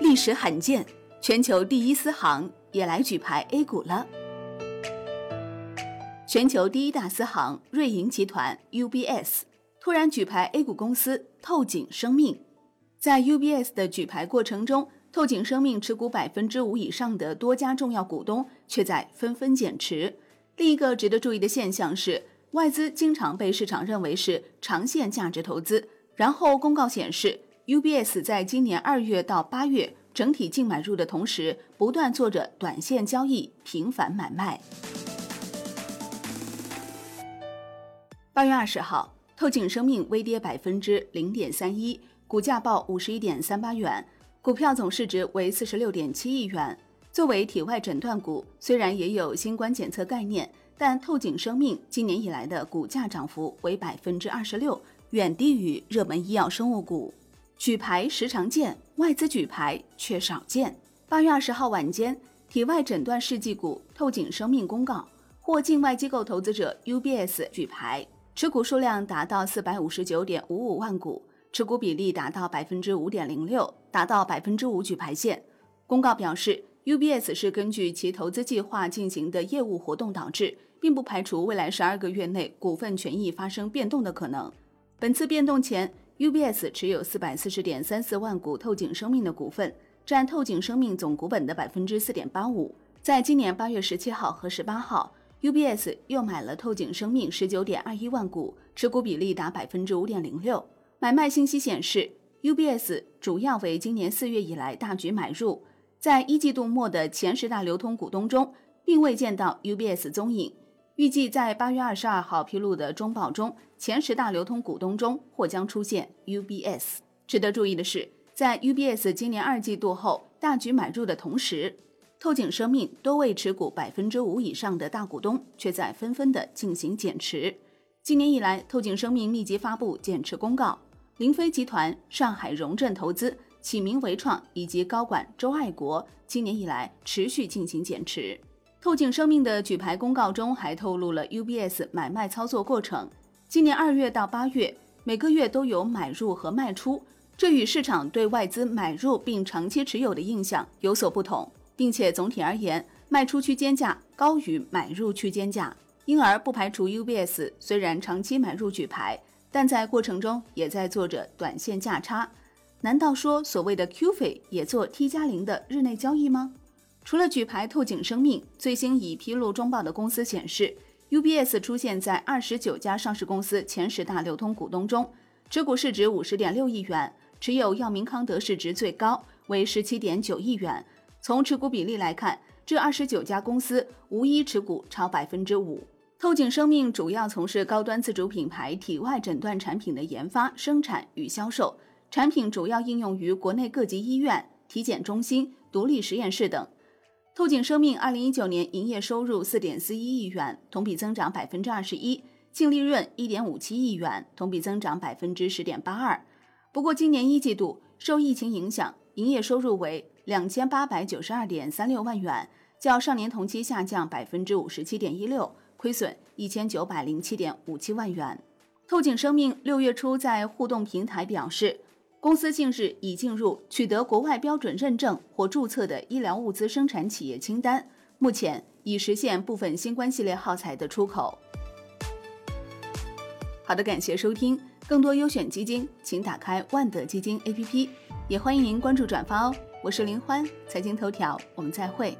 历史罕见，全球第一私行也来举牌 A 股了。全球第一大私行瑞银集团 UBS 突然举牌 A 股公司透景生命，在 UBS 的举牌过程中，透景生命持股百分之五以上的多家重要股东却在纷纷减持。另一个值得注意的现象是，外资经常被市场认为是长线价值投资，然后公告显示。UBS 在今年二月到八月整体净买入的同时，不断做着短线交易，频繁买卖。八月二十号，透景生命微跌百分之零点三一，股价报五十一点三八元，股票总市值为四十六点七亿元。作为体外诊断股，虽然也有新冠检测概念，但透景生命今年以来的股价涨幅为百分之二十六，远低于热门医药生物股。举牌时常见，外资举牌却少见。八月二十号晚间，体外诊断试剂股透景生命公告，获境外机构投资者 UBS 举牌，持股数量达到四百五十九点五五万股，持股比例达到百分之五点零六，达到百分之五举牌线。公告表示，UBS 是根据其投资计划进行的业务活动导致，并不排除未来十二个月内股份权益发生变动的可能。本次变动前。UBS 持有四百四十点三四万股透景生命的股份，占透景生命总股本的百分之四点八五。在今年八月十七号和十八号，UBS 又买了透景生命十九点二一万股，持股比例达百分之五点零六。买卖信息显示，UBS 主要为今年四月以来大举买入，在一季度末的前十大流通股东中，并未见到 UBS 踪影。预计在八月二十二号披露的中报中，前十大流通股东中或将出现 UBS。值得注意的是，在 UBS 今年二季度后大举买入的同时，透景生命多位持股百分之五以上的大股东却在纷纷的进行减持。今年以来，透景生命密集发布减持公告，林飞集团、上海荣振投资、启明维创以及高管周爱国今年以来持续进行减持。透镜生命的举牌公告中还透露了 UBS 买卖操作过程。今年二月到八月，每个月都有买入和卖出，这与市场对外资买入并长期持有的印象有所不同，并且总体而言，卖出区间价高于买入区间价，因而不排除 UBS 虽然长期买入举牌，但在过程中也在做着短线价差。难道说所谓的 Q 费也做 T 加零的日内交易吗？除了举牌透景生命，最新已披露中报的公司显示，UBS 出现在二十九家上市公司前十大流通股东中，持股市值五十点六亿元，持有药明康德市值最高为十七点九亿元。从持股比例来看，这二十九家公司无一持股超百分之五。透景生命主要从事高端自主品牌体外诊断产品的研发、生产与销售，产品主要应用于国内各级医院、体检中心、独立实验室等。透景生命二零一九年营业收入四点四一亿元，同比增长百分之二十一，净利润一点五七亿元，同比增长百分之十点八二。不过，今年一季度受疫情影响，营业收入为两千八百九十二点三六万元，较上年同期下降百分之五十七点一六，亏损一千九百零七点五七万元。透景生命六月初在互动平台表示。公司近日已进入取得国外标准认证或注册的医疗物资生产企业清单，目前已实现部分新冠系列耗材的出口。好的，感谢收听，更多优选基金，请打开万德基金 APP，也欢迎您关注转发哦。我是林欢，财经头条，我们再会。